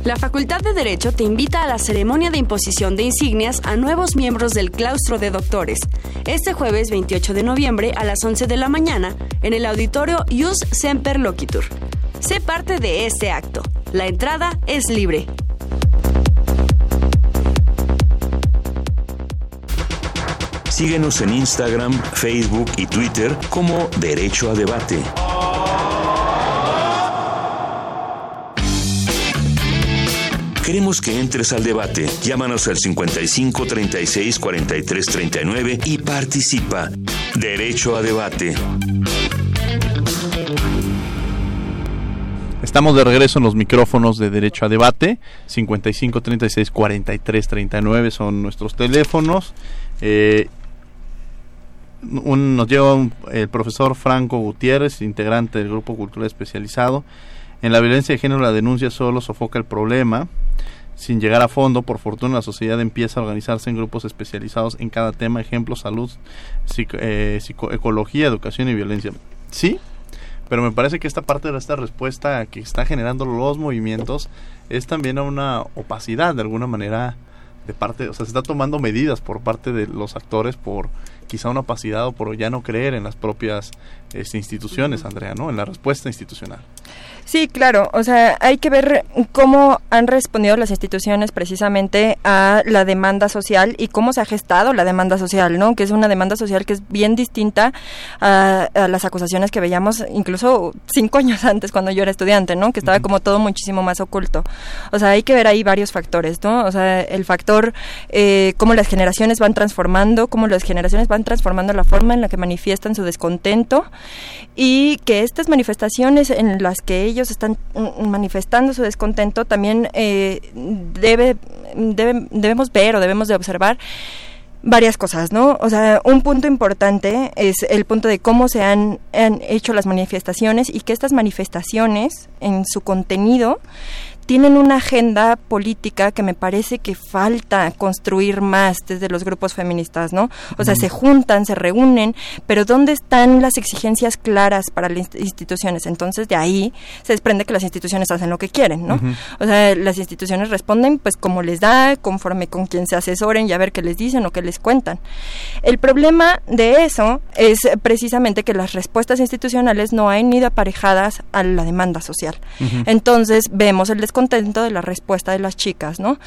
[SPEAKER 1] La Facultad de Derecho te invita a la ceremonia de imposición de insignias a nuevos miembros del claustro de doctores, este jueves 28 de noviembre a las 11 de la mañana en el auditorio Ius Semper Loquitur. Sé parte de este acto. La entrada es libre.
[SPEAKER 2] Síguenos en Instagram, Facebook y Twitter como Derecho a Debate. Queremos que entres al debate. Llámanos al 55 36 43 39 y participa. Derecho a debate.
[SPEAKER 3] Estamos de regreso en los micrófonos de Derecho a Debate. 55 36 43 39 son nuestros teléfonos. Eh, un- nos lleva un- el profesor Franco Gutiérrez, integrante del Grupo Cultural Especializado. En la violencia de género la denuncia solo sofoca el problema. Sin llegar a fondo, por fortuna la sociedad empieza a organizarse en grupos especializados en cada tema, ejemplo, salud, psico- eh, psico- ecología, educación y violencia. Sí, pero me parece que esta parte de esta respuesta que está generando los movimientos es también una opacidad de alguna manera de parte, o sea, se está tomando medidas por parte de los actores por quizá una opacidad o por ya no creer en las propias este, instituciones, Andrea, ¿no? En la respuesta institucional.
[SPEAKER 11] Sí, claro. O sea, hay que ver cómo han respondido las instituciones precisamente a la demanda social y cómo se ha gestado la demanda social, ¿no? Que es una demanda social que es bien distinta a, a las acusaciones que veíamos incluso cinco años antes cuando yo era estudiante, ¿no? Que estaba como todo muchísimo más oculto. O sea, hay que ver ahí varios factores, ¿no? O sea, el factor eh, cómo las generaciones van transformando, cómo las generaciones van transformando la forma en la que manifiestan su descontento y que estas manifestaciones en las que ellos están mm, manifestando su descontento también eh, debe, debe- debemos ver o debemos de observar varias cosas, ¿no? O sea, un punto importante es el punto de cómo se han, han hecho las manifestaciones y que estas manifestaciones en su contenido tienen una agenda política que me parece que falta construir más desde los grupos feministas, ¿no? O sea, se juntan, se reúnen, pero ¿dónde están las exigencias claras para las inst- instituciones? Entonces, de ahí se desprende que las instituciones hacen lo que quieren, ¿no? O sea, las instituciones responden pues como les da, conforme con quien se asesoren y a ver qué les dicen o qué les cuentan. El problema de eso es precisamente que las respuestas institucionales no han ido aparejadas a la demanda social. Entonces vemos el descontento de la respuesta de las chicas, ¿no?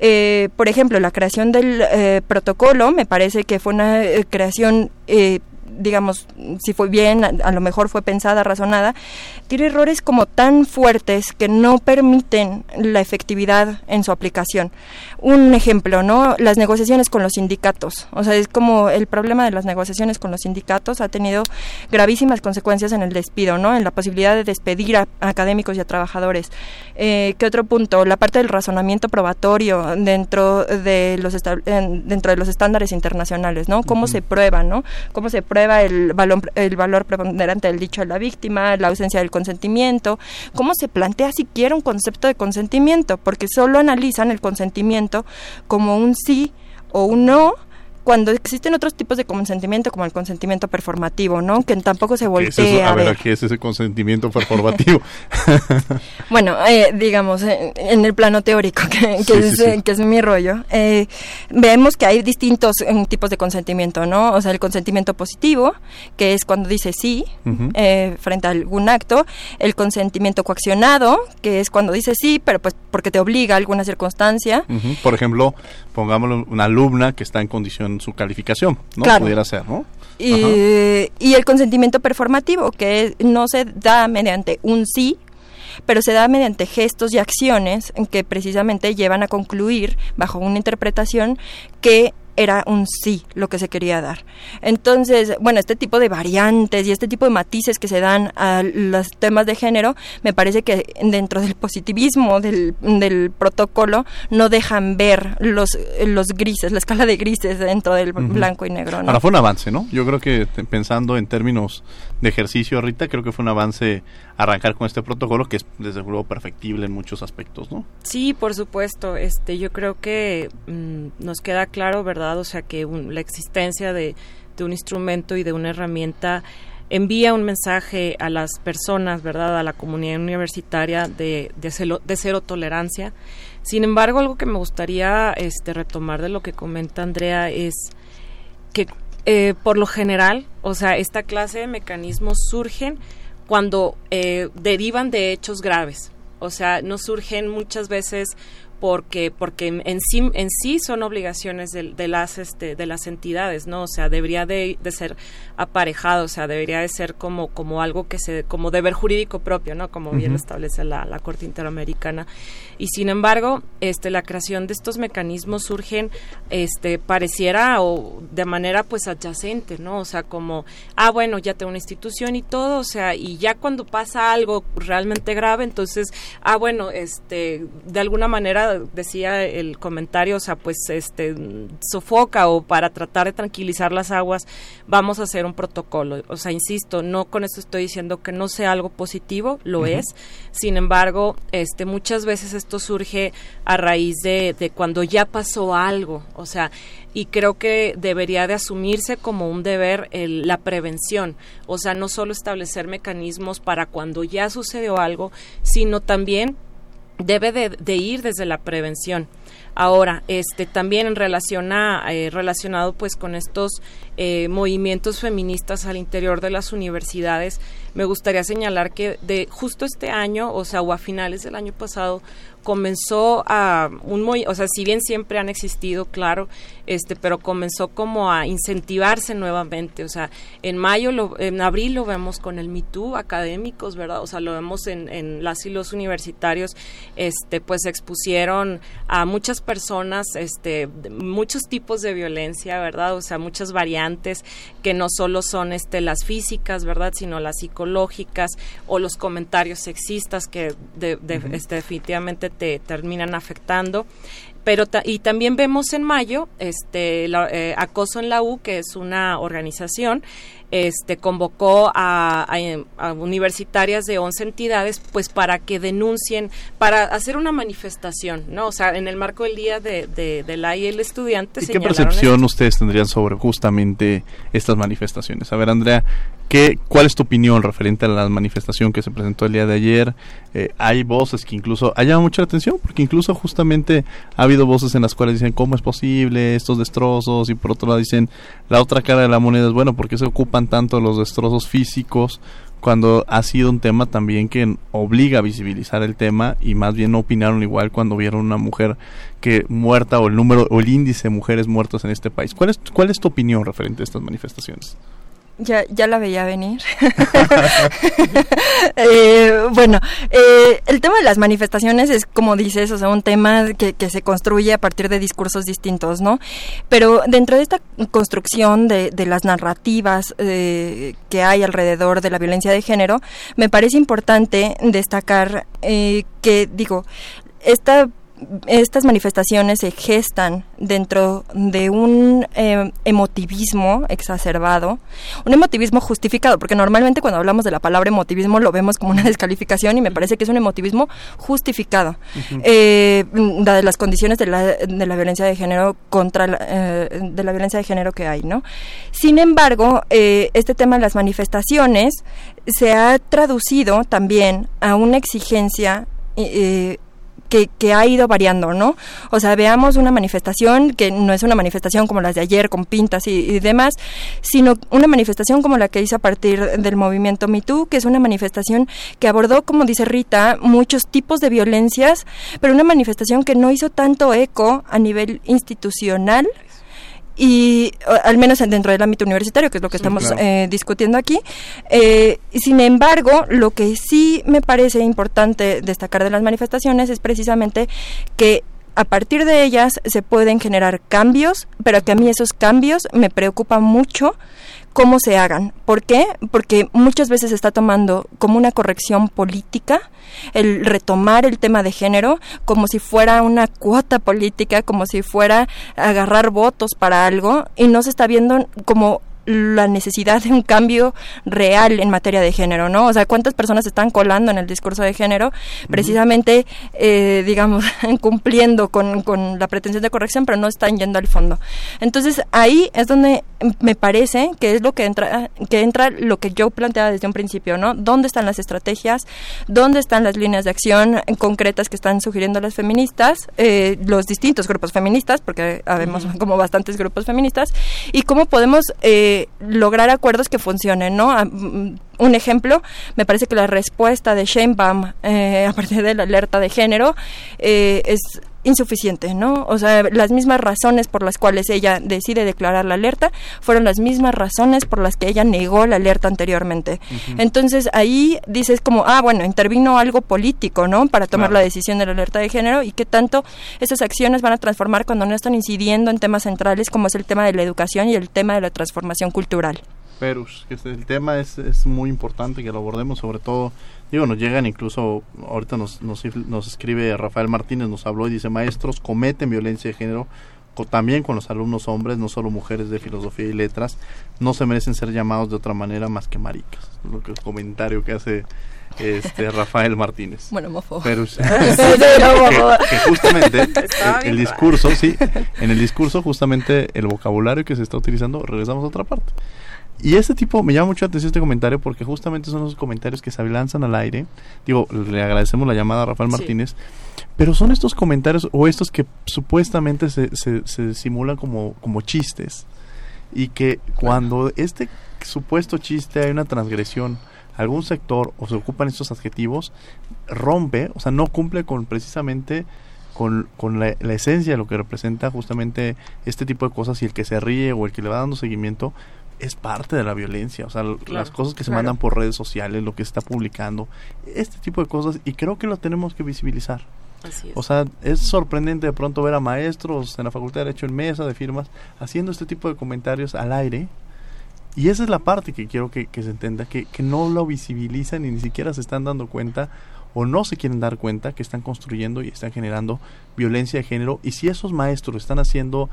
[SPEAKER 11] Eh, por ejemplo, la creación del eh, protocolo me parece que fue una eh, creación eh, digamos, si fue bien, a, a lo mejor fue pensada, razonada, tiene errores como tan fuertes que no permiten la efectividad en su aplicación. Un ejemplo, ¿no? Las negociaciones con los sindicatos. O sea, es como el problema de las negociaciones con los sindicatos ha tenido gravísimas consecuencias en el despido, ¿no? En la posibilidad de despedir a, a académicos y a trabajadores. Eh, ¿Qué otro punto? La parte del razonamiento probatorio dentro de los dentro de los estándares internacionales, ¿no? Cómo se prueba, ¿no? Cómo se prueba el valor, el valor preponderante del dicho de la víctima, la ausencia del consentimiento, cómo se plantea siquiera un concepto de consentimiento, porque solo analizan el consentimiento como un sí o un no cuando existen otros tipos de consentimiento como el consentimiento performativo, ¿no? Que tampoco se
[SPEAKER 3] ¿Qué es eso?
[SPEAKER 11] voltea
[SPEAKER 3] A
[SPEAKER 11] a
[SPEAKER 3] ver,
[SPEAKER 11] ver.
[SPEAKER 3] ¿qué es ese consentimiento performativo?
[SPEAKER 11] Bueno, eh, digamos, eh, en el plano teórico, que, que
[SPEAKER 3] Sí,
[SPEAKER 11] es,
[SPEAKER 3] sí, sí.
[SPEAKER 11] eh, que es mi rollo, eh, vemos que hay distintos eh, tipos de consentimiento, ¿no? O sea, el consentimiento positivo, que es cuando dice sí eh, frente a algún acto, el consentimiento coaccionado, que es cuando dice sí, pero pues porque te obliga a alguna circunstancia.
[SPEAKER 3] Por ejemplo, pongámoslo una alumna que está en condición su calificación, ¿no?
[SPEAKER 11] Claro.
[SPEAKER 3] Pudiera ser, ¿no?
[SPEAKER 11] Y, y el consentimiento performativo, que no se da mediante un sí, pero se da mediante gestos y acciones que precisamente llevan a concluir, bajo una interpretación, que era un sí lo que se quería dar. Entonces, bueno, este tipo de variantes y este tipo de matices que se dan a los temas de género, me parece que dentro del positivismo del, del protocolo no dejan ver los, los grises, la escala de grises dentro del blanco y negro. ¿no?
[SPEAKER 3] Ahora fue un avance, ¿no? Yo creo que te- pensando en términos de ejercicio, Rita, creo que fue un avance arrancar con este protocolo que es desde luego perfectible en muchos aspectos, ¿no?
[SPEAKER 12] Sí, por supuesto. Este, yo creo que mm, nos queda claro, ¿verdad? O sea, que un- la existencia de, de un instrumento y de una herramienta envía un mensaje a las personas, ¿verdad? A la comunidad universitaria de, de, de cero tolerancia. Sin embargo, algo que me gustaría este, retomar de lo que comenta Andrea es que eh, por lo general, o sea, esta clase de mecanismos surgen cuando eh, derivan de hechos graves. O sea, no surgen muchas veces porque porque en sí en sí son obligaciones de, de las este de las entidades no o sea debería de, de, ser aparejado o sea debería de ser como como algo que se como deber jurídico propio no como bien establece la, la corte interamericana y sin embargo este la creación de estos mecanismos surgen este pareciera o de manera pues adyacente no o sea como ah bueno ya tengo una institución y todo o sea y ya cuando pasa algo realmente grave entonces ah bueno este de alguna manera decía el comentario o sea pues este sofoca o para tratar de tranquilizar las aguas vamos a hacer un protocolo. O sea insisto no con esto estoy diciendo que no sea algo positivo lo es. Sin embargo este muchas veces esto surge a raíz de, cuando ya pasó algo, o sea, y creo que debería de asumirse como un deber el, la prevención, o sea, no solo establecer mecanismos para cuando ya sucedió algo, sino también debe de, de ir desde la prevención. Ahora, este también en relación a, eh, relacionado pues con estos eh, movimientos feministas al interior de las universidades, me gustaría señalar que de justo este año, o sea, o a finales del año pasado, comenzó a un muy, o sea, si bien siempre han existido, claro, este, pero comenzó como a incentivarse nuevamente, o sea, en mayo, lo, en abril lo vemos con el MeToo académicos, ¿verdad? O sea, lo vemos en, en las y los universitarios, este, pues expusieron a muchas personas, este, muchos tipos de violencia, ¿verdad? O sea, muchas variantes que no solo son, este, las físicas, ¿verdad? Sino las psicológicas o los comentarios sexistas que de, este, definitivamente te terminan afectando. Pero y también vemos en mayo este eh, acoso en la U que es una organización este convocó a, universitarias de 11 entidades pues para que denuncien para hacer una manifestación no o sea en el marco del día de, de, la y el estudiante
[SPEAKER 3] ¿Y qué percepción ustedes tendrían sobre justamente estas manifestaciones a ver Andrea ¿Qué, ¿Cuál es tu opinión referente a la manifestación que se presentó el día de ayer? Eh, hay voces que incluso ha llamado mucha atención porque incluso justamente ha habido voces en las cuales dicen cómo es posible estos destrozos y por otro lado dicen la otra cara de la moneda es bueno porque se tanto los destrozos físicos cuando ha sido un tema también que obliga a visibilizar el tema y más bien no opinaron igual cuando vieron una mujer que muerta o el número o el índice de mujeres muertas en este país. ¿Cuál es, cuál es tu opinión referente a estas manifestaciones?
[SPEAKER 11] Ya, ya la veía venir. eh, bueno, eh, el tema de las manifestaciones es, como dices, o sea, un tema que, que, se construye a partir de discursos distintos, ¿no? Pero dentro de esta construcción de, de las narrativas eh, que hay alrededor de la violencia de género, me parece importante destacar eh, que, digo, esta estas manifestaciones se gestan dentro de un eh, emotivismo exacerbado, un emotivismo justificado, porque normalmente cuando hablamos de la palabra emotivismo lo vemos como una descalificación y me parece que es un emotivismo justificado, eh, de las condiciones de la, de la violencia de género contra la, eh, de la violencia de género que hay, ¿no? Sin embargo, eh, este tema de las manifestaciones se ha traducido también a una exigencia eh, que, que, ha ido variando, ¿no? O sea, veamos una manifestación que no es una manifestación como las de ayer con pintas y, demás, sino una manifestación como la que hizo a partir del movimiento MeToo, que es una manifestación que abordó, como dice Rita, muchos tipos de violencias, pero una manifestación que no hizo tanto eco a nivel institucional y al menos dentro del ámbito universitario, que es lo que estamos eh, discutiendo aquí. Eh, sin embargo, lo que sí me parece importante destacar de las manifestaciones es precisamente que a partir de ellas se pueden generar cambios, pero que a mí esos cambios me preocupan mucho cómo se hagan. ¿Por qué? Porque muchas veces se está tomando como una corrección política el retomar el tema de género como si fuera una cuota política, como si fuera agarrar votos para algo y no se está viendo como la necesidad de un cambio real en materia de género, ¿no? O sea, cuántas personas están colando en el discurso de género, precisamente, eh, digamos, cumpliendo con, con, la pretensión de corrección, pero no están yendo al fondo. Entonces, ahí es donde me parece que es lo que entra, que entra lo que yo planteaba desde un principio, ¿no? ¿Dónde están las estrategias? ¿Dónde están las líneas de acción concretas que están sugiriendo las feministas, eh, los distintos grupos feministas, porque habemos como bastantes grupos feministas, y cómo podemos eh, lograr acuerdos que funcionen, ¿no? Mm, un ejemplo, me parece que la respuesta de Sheinbaum eh, a partir de la alerta de género eh, es insuficiente, ¿no? O sea, las mismas razones por las cuales ella decide declarar la alerta fueron las mismas razones por las que ella negó la alerta anteriormente. Entonces ahí dices como, ah, bueno, intervino algo político, ¿no? Para tomar la decisión de la alerta de género y qué tanto esas acciones van a transformar cuando no están incidiendo en temas centrales como es el tema de la educación y el tema de la transformación cultural.
[SPEAKER 3] Pero el tema es, es muy importante que lo abordemos, sobre todo Digo, nos llegan incluso, ahorita nos, nos, nos escribe Rafael Martínez, nos habló y dice, maestros cometen violencia de género también con los alumnos hombres, no solo mujeres de filosofía y letras, no se merecen ser llamados de otra manera más que maricas. Lo que el comentario que hace este Rafael Martínez.
[SPEAKER 11] Bueno, mofo.
[SPEAKER 3] Pero que, justamente el, discurso, sí, en el discurso justamente el vocabulario que se está utilizando, regresamos a otra parte. Y este tipo, me llama mucho la atención este comentario porque justamente son los comentarios que se lanzan al aire. Digo, le agradecemos la llamada a Rafael Martínez. Pero son estos comentarios o estos que supuestamente se, se, simulan como, como chistes. Y que cuando este supuesto chiste hay una transgresión, algún sector o se ocupan estos adjetivos, rompe, o sea, no cumple con precisamente con, con la, la, esencia de lo que representa justamente este tipo de cosas y el que se ríe o el que le va dando seguimiento es parte de la violencia, o sea, las cosas que se mandan por redes sociales, lo que se está publicando, este tipo de cosas, y creo que lo tenemos que visibilizar. O sea, es sorprendente de pronto ver a maestros en la Facultad de Derecho en mesa de firmas haciendo este tipo de comentarios al aire. Y esa es la parte que quiero que, se entienda, que, que no lo visibilizan y ni siquiera se están dando cuenta o no se quieren dar cuenta que están construyendo y están generando violencia de género. Y si esos maestros están haciendo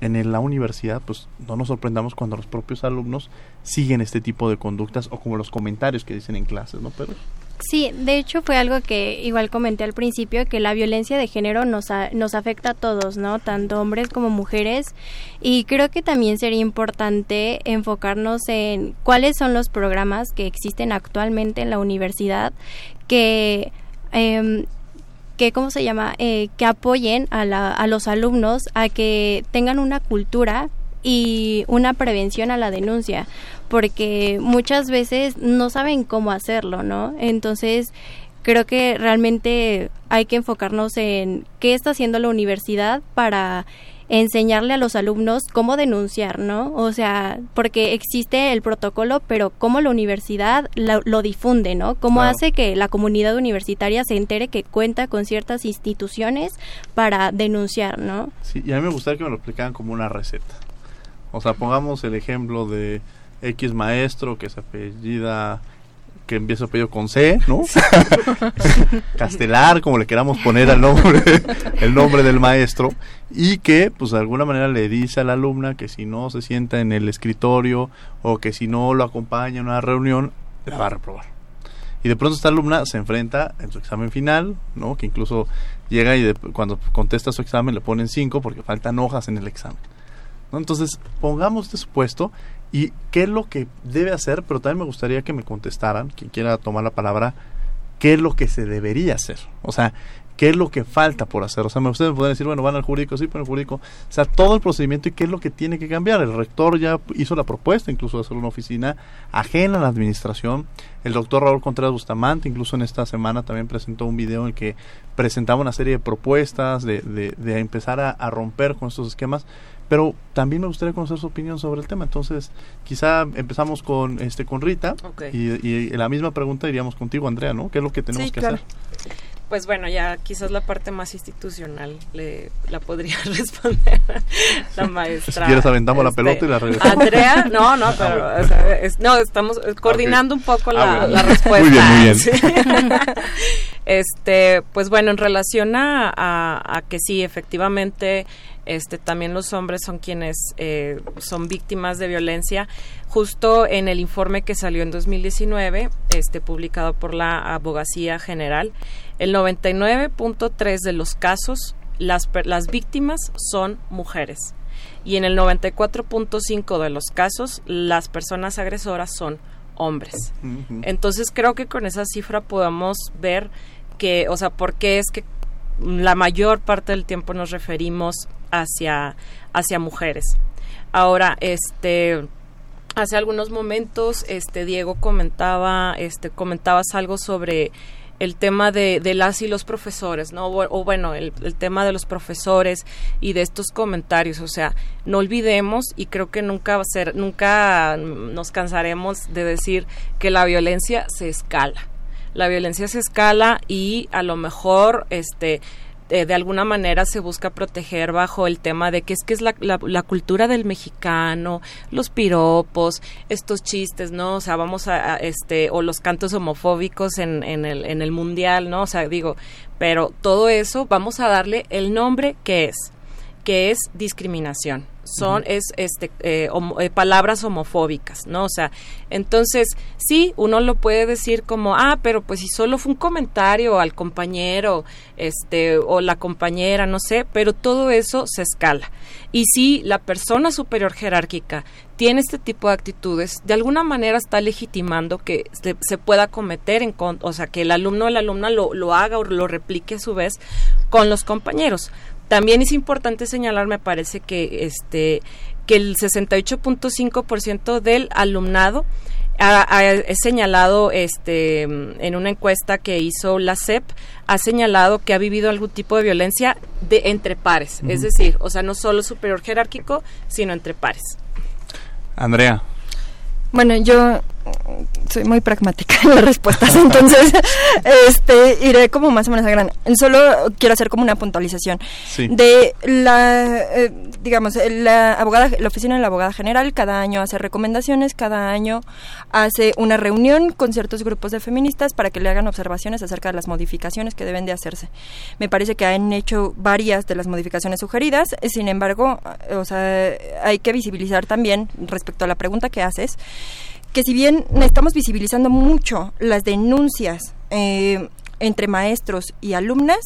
[SPEAKER 3] en la universidad, pues no nos sorprendamos cuando los propios alumnos siguen este tipo de conductas o como los comentarios que dicen en clases, ¿no? Pero
[SPEAKER 4] Sí, de hecho fue algo que igual comenté al principio, que la violencia de género nos, nos afecta a todos, ¿no? Tanto hombres como mujeres. Y creo que también sería importante enfocarnos en cuáles son los programas que existen actualmente en la universidad que eh, que cómo se llama eh, que apoyen a, la, a los alumnos a que tengan una cultura y una prevención a la denuncia porque muchas veces no saben cómo hacerlo no entonces creo que realmente hay que enfocarnos en qué está haciendo la universidad para enseñarle a los alumnos cómo denunciar, ¿no? O sea, porque existe el protocolo, pero cómo la universidad lo, difunde, ¿no? Cómo hace que la comunidad universitaria se entere que cuenta con ciertas instituciones para denunciar, ¿no?
[SPEAKER 3] Sí, y a mí me gustaría que me lo explicaran como una receta. O sea, pongamos el ejemplo de X maestro que se apellida que empieza apellido con C, ¿no? Castelar, como le queramos poner al nombre, el nombre del maestro, y que, pues de alguna manera le dice a la alumna que si no se sienta en el escritorio o que si no lo acompaña en una reunión, la va a reprobar. Y de pronto esta alumna se enfrenta en su examen final, ¿no? Que incluso llega y cuando contesta su examen le ponen cinco porque faltan hojas en el examen. Entonces, pongamos este supuesto y qué es lo que debe hacer, pero también me gustaría que me contestaran, quien quiera tomar la palabra, qué es lo que se debería hacer. O sea, qué es lo que falta por hacer. O sea, ustedes me pueden decir, bueno, van al jurídico, sí, pero el jurídico. O sea, todo el procedimiento y qué es lo que tiene que cambiar. El rector ya hizo la propuesta incluso de hacer una oficina ajena a la administración. El doctor Raúl Contreras Bustamante, incluso en esta semana, también presentó un video en el que presentaba una serie de propuestas de, de, empezar a, a romper con estos esquemas pero también me gustaría conocer su opinión sobre el tema. Entonces, quizá empezamos con este con Rita y, y, la misma pregunta iríamos contigo, Andrea, ¿no? ¿Qué es lo que tenemos que hacer?
[SPEAKER 12] Pues bueno, ya quizás la parte más institucional le, la podría responder la maestra.
[SPEAKER 3] Si quieres aventamos la este, pelota y la regresamos.
[SPEAKER 12] Andrea, no, no, pero no, estamos coordinando un poco la, ah, respuesta.
[SPEAKER 3] Muy bien, muy bien.
[SPEAKER 12] este, pues bueno, en relación a, a, a que sí, efectivamente este, también los hombres son quienes eh, son víctimas de violencia. Justo en el informe que salió en 2019, este, publicado por la Abogacía General, el 99.3 de los casos, las, las víctimas son mujeres. Y en el 94.5 de los casos, las personas agresoras son hombres. Entonces creo que con esa cifra podemos ver que, o sea, por qué es que la mayor parte del tiempo nos referimos hacia, hacia mujeres. Ahora, este hace algunos momentos este Diego comentaba este comentabas algo sobre el tema de, las y los profesores, ¿no? O, bueno, el, el, tema de los profesores y de estos comentarios, o sea, no olvidemos y creo que nunca va a ser, nunca nos cansaremos de decir que la violencia se escala. La violencia se escala y a lo mejor, este, eh, de alguna manera se busca proteger bajo el tema de que es que es la, la, cultura del mexicano, los piropos, estos chistes, ¿no? O sea, vamos a, este, o los cantos homofóbicos en, en, el, en el mundial, ¿no? O sea, digo, pero todo eso vamos a darle el nombre que es, que es discriminación. Son es este eh, eh, palabras homofóbicas no o sea entonces sí uno lo puede decir como ah pero pues si solo fue un comentario al compañero este o la compañera no sé pero todo eso se escala. Y si la persona superior jerárquica tiene este tipo de actitudes de alguna manera está legitimando que se, pueda cometer en o sea que el alumno o la alumna lo, lo haga o lo replique a su vez con los compañeros también es importante señalar, me parece que este que el 68.5% del alumnado ha, señalado este en una encuesta que hizo la CEP ha señalado que ha vivido algún tipo de violencia de entre pares, es decir, o sea, no solo superior jerárquico, sino entre pares.
[SPEAKER 3] Andrea.
[SPEAKER 11] Bueno, yo soy muy pragmática en las respuestas, entonces este iré como más o menos a gran. Solo quiero hacer como una puntualización de la, eh, digamos, la abogada, la oficina de la abogada general cada año hace recomendaciones, cada año hace una reunión con ciertos grupos de feministas para que le hagan observaciones acerca de las modificaciones que deben de hacerse. Me parece que han hecho varias de las modificaciones sugeridas, sin embargo, o sea, hay que visibilizar también respecto a la pregunta que haces que si bien estamos visibilizando mucho las denuncias eh, entre maestros y alumnas,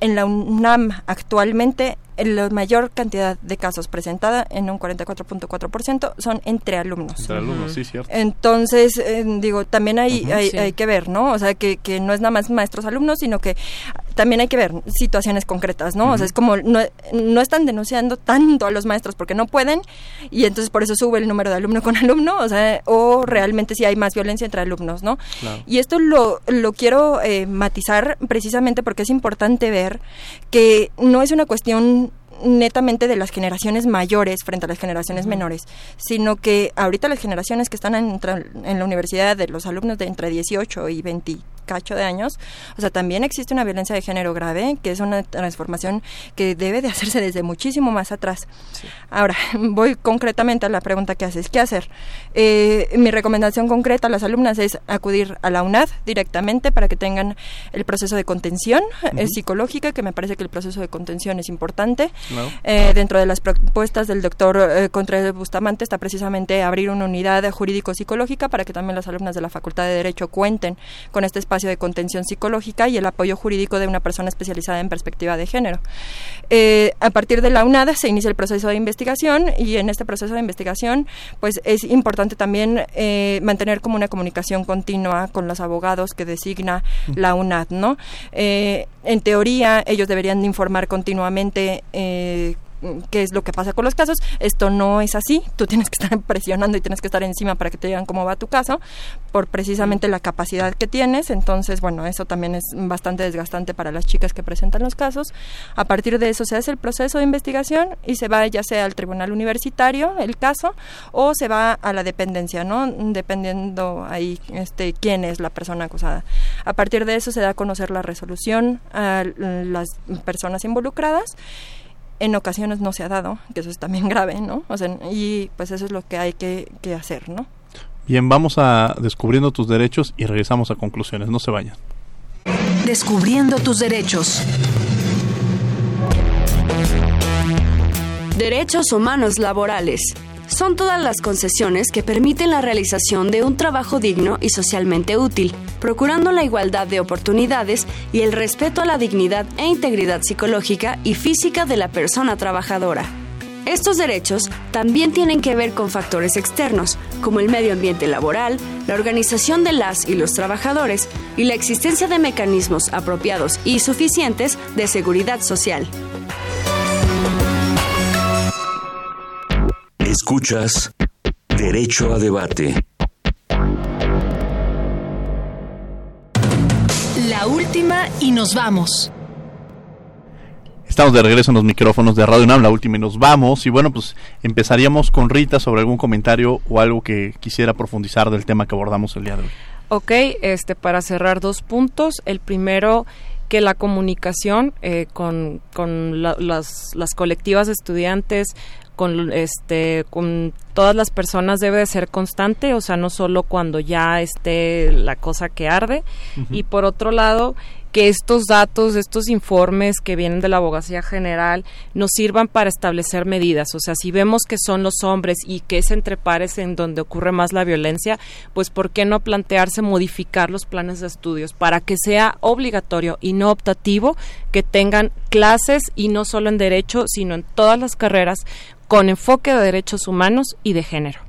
[SPEAKER 11] en la UNAM actualmente la mayor cantidad de casos presentada, en un 44.4%, son entre alumnos.
[SPEAKER 3] Entre alumnos, sí, cierto.
[SPEAKER 11] Entonces, eh, digo, también hay, hay, que ver, ¿no? O sea, que, que no es nada más maestros-alumnos, sino que también hay que ver situaciones concretas, ¿no? O sea, es como no, no están denunciando tanto a los maestros porque no pueden y entonces por eso sube el número de alumno con alumno, o sea, o realmente si hay más violencia entre alumnos, ¿no? Y esto lo, lo quiero eh, matizar precisamente porque es importante ver que no es una cuestión netamente de las generaciones mayores frente a las generaciones menores, sino que ahorita las generaciones que están en, en, la universidad de los alumnos de entre 18 y 20 cacho de años, o sea, también existe una violencia de género grave, que es una transformación que debe de hacerse desde muchísimo más atrás. Ahora, voy concretamente a la pregunta que haces, ¿qué hacer? Eh, mi recomendación concreta a las alumnas es acudir a la UNAD directamente para que tengan el proceso de contención eh, psicológica, que me parece que el proceso de contención es importante. Eh, dentro de las propuestas del doctor Contreras Bustamante está precisamente abrir una unidad jurídico-psicológica para que también las alumnas de la Facultad de Derecho cuenten con este espacio de contención psicológica y el apoyo jurídico de una persona especializada en perspectiva de género. Eh, a partir de la UNAD se inicia el proceso de investigación y en este proceso de investigación pues es importante también eh, mantener como una comunicación continua con los abogados que designa la UNAD, ¿no? Eh, en teoría ellos deberían informar continuamente qué es lo que pasa con los casos. Esto no es así. Tú tienes que estar presionando y tienes que estar encima para que te digan cómo va tu caso, por precisamente la capacidad que tienes. Entonces, bueno, eso también es bastante desgastante para las chicas que presentan los casos. A partir de eso se hace el proceso de investigación y se va ya sea al tribunal universitario el caso o se va a la dependencia, ¿no? Dependiendo ahí este quién es la persona acusada. A partir de eso se da a conocer la resolución a las personas involucradas en ocasiones no se ha dado, que eso es también grave, ¿no? O sea, y pues eso es lo que hay que, que hacer, ¿no?
[SPEAKER 3] Bien, vamos a descubriendo tus derechos y regresamos a conclusiones. No se vayan.
[SPEAKER 13] Descubriendo tus derechos.
[SPEAKER 1] Derechos humanos laborales son todas las concesiones que permiten la realización de un trabajo digno y socialmente útil, procurando la igualdad de oportunidades y el respeto a la dignidad e integridad psicológica y física de la persona trabajadora. Estos derechos también tienen que ver con factores externos, como el medio ambiente laboral, la organización de las y los trabajadores y la existencia de mecanismos apropiados y suficientes de seguridad social.
[SPEAKER 2] Escuchas Derecho a Debate.
[SPEAKER 13] La última y nos vamos.
[SPEAKER 3] Estamos de regreso en los micrófonos de Radio UNAM, la última y nos vamos. Y bueno, pues empezaríamos con Rita sobre algún comentario o algo que quisiera profundizar del tema que abordamos el día de hoy.
[SPEAKER 12] Ok, este, para cerrar dos puntos. El primero, que la comunicación eh, con, con las, las colectivas de estudiantes, con este con todas las personas debe de ser constante, o sea, no solo cuando ya esté la cosa que arde. Y por otro lado, que estos datos, estos informes que vienen de la abogacía general nos sirvan para establecer medidas. O sea, si vemos que son los hombres y que es entre pares en donde ocurre más la violencia, pues ¿por qué no plantearse modificar los planes de estudios para que sea obligatorio y no optativo que tengan clases y no solo en derecho, sino en todas las carreras con enfoque de derechos humanos y de género?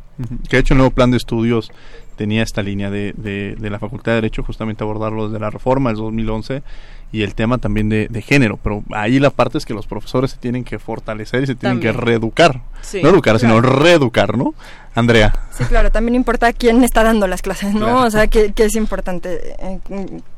[SPEAKER 3] Que ha hecho un nuevo plan de estudios tenía esta línea de, de, la Facultad de Derecho, justamente abordarlo desde la reforma del 2011 y el tema también de, género, pero ahí la parte es que los profesores se tienen que fortalecer y se tienen que reeducar, no educar, sino reeducar, ¿no? Andrea.
[SPEAKER 11] Sí, claro, también importa quién está dando las clases, ¿no? O sea, que, es importante, eh,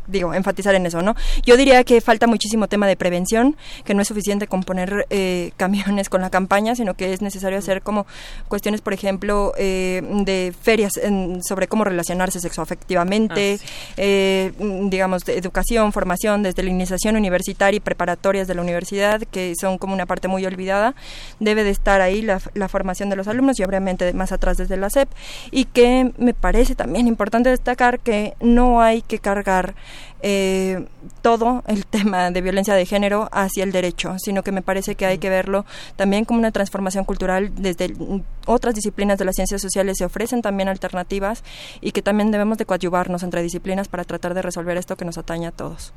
[SPEAKER 11] digo, enfatizar en eso, ¿no? Yo diría que falta muchísimo tema de prevención, que no es suficiente con poner eh, camiones con la campaña, sino que es necesario hacer como cuestiones, por ejemplo, eh, de ferias sobre cómo relacionarse sexoafectivamente, ah, digamos, de educación, formación, desde la iniciación universitaria y preparatorias de la universidad, que son como una parte muy olvidada. Debe de estar ahí la, la formación de los alumnos y obviamente más desde la SEP y que me parece también importante destacar que no hay que cargar eh, todo el tema de violencia de género hacia el derecho, sino que me parece que hay que verlo también como una transformación cultural. Desde otras disciplinas de las ciencias sociales se ofrecen también alternativas y que también debemos de coadyuvarnos entre disciplinas para tratar de resolver esto que nos atañe a todos.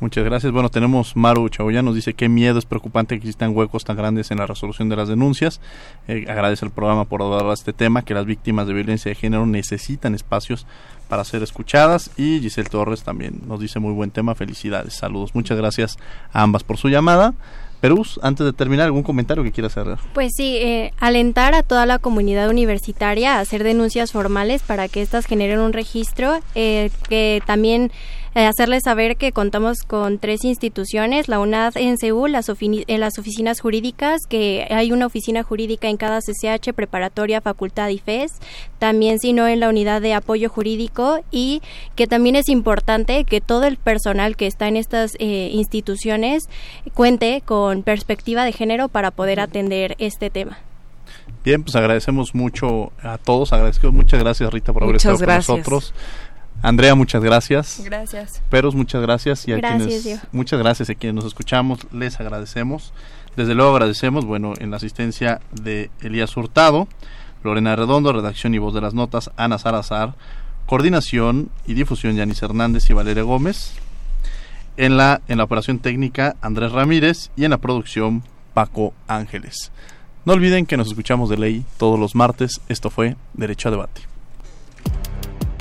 [SPEAKER 3] Muchas gracias. Bueno, tenemos Maru Chagoya, nos dice qué miedo es preocupante que existan huecos tan grandes en la resolución de las denuncias. Eh, agradece el programa por abordar este tema, que las víctimas de violencia de género necesitan espacios para ser escuchadas y Giselle Torres también nos dice muy buen tema, felicidades, saludos, muchas gracias a ambas por su llamada. Perús, antes de terminar, ¿algún comentario que quieras hacer?
[SPEAKER 4] Pues sí, eh, alentar a toda la comunidad universitaria a hacer denuncias formales para que éstas generen un registro, eh, que también eh, hacerles saber que contamos con tres instituciones, la UNAD en Seúl, las, en las oficinas jurídicas, que hay una oficina jurídica en cada CCH, preparatoria, facultad y FES, también sino en la unidad de apoyo jurídico y que también es importante que todo el personal que está en estas eh, instituciones cuente con perspectiva de género para poder atender este tema.
[SPEAKER 3] Bien, pues agradecemos mucho a todos, agradecemos muchas gracias Rita por haber estado con nosotros. Andrea, muchas gracias.
[SPEAKER 11] Gracias.
[SPEAKER 3] Peros, muchas gracias.
[SPEAKER 4] Y a gracias,
[SPEAKER 3] quienes, muchas gracias a quienes nos escuchamos, les agradecemos. Desde luego agradecemos, bueno, en la asistencia de Elías Hurtado, Lorena Redondo, redacción y voz de las notas, Ana Salazar, coordinación y difusión Yanis Hernández y Valeria Gómez, en la, en la operación técnica Andrés Ramírez y en la producción Paco Ángeles. No olviden que nos escuchamos de ley todos los martes. Esto fue Derecho a Debate.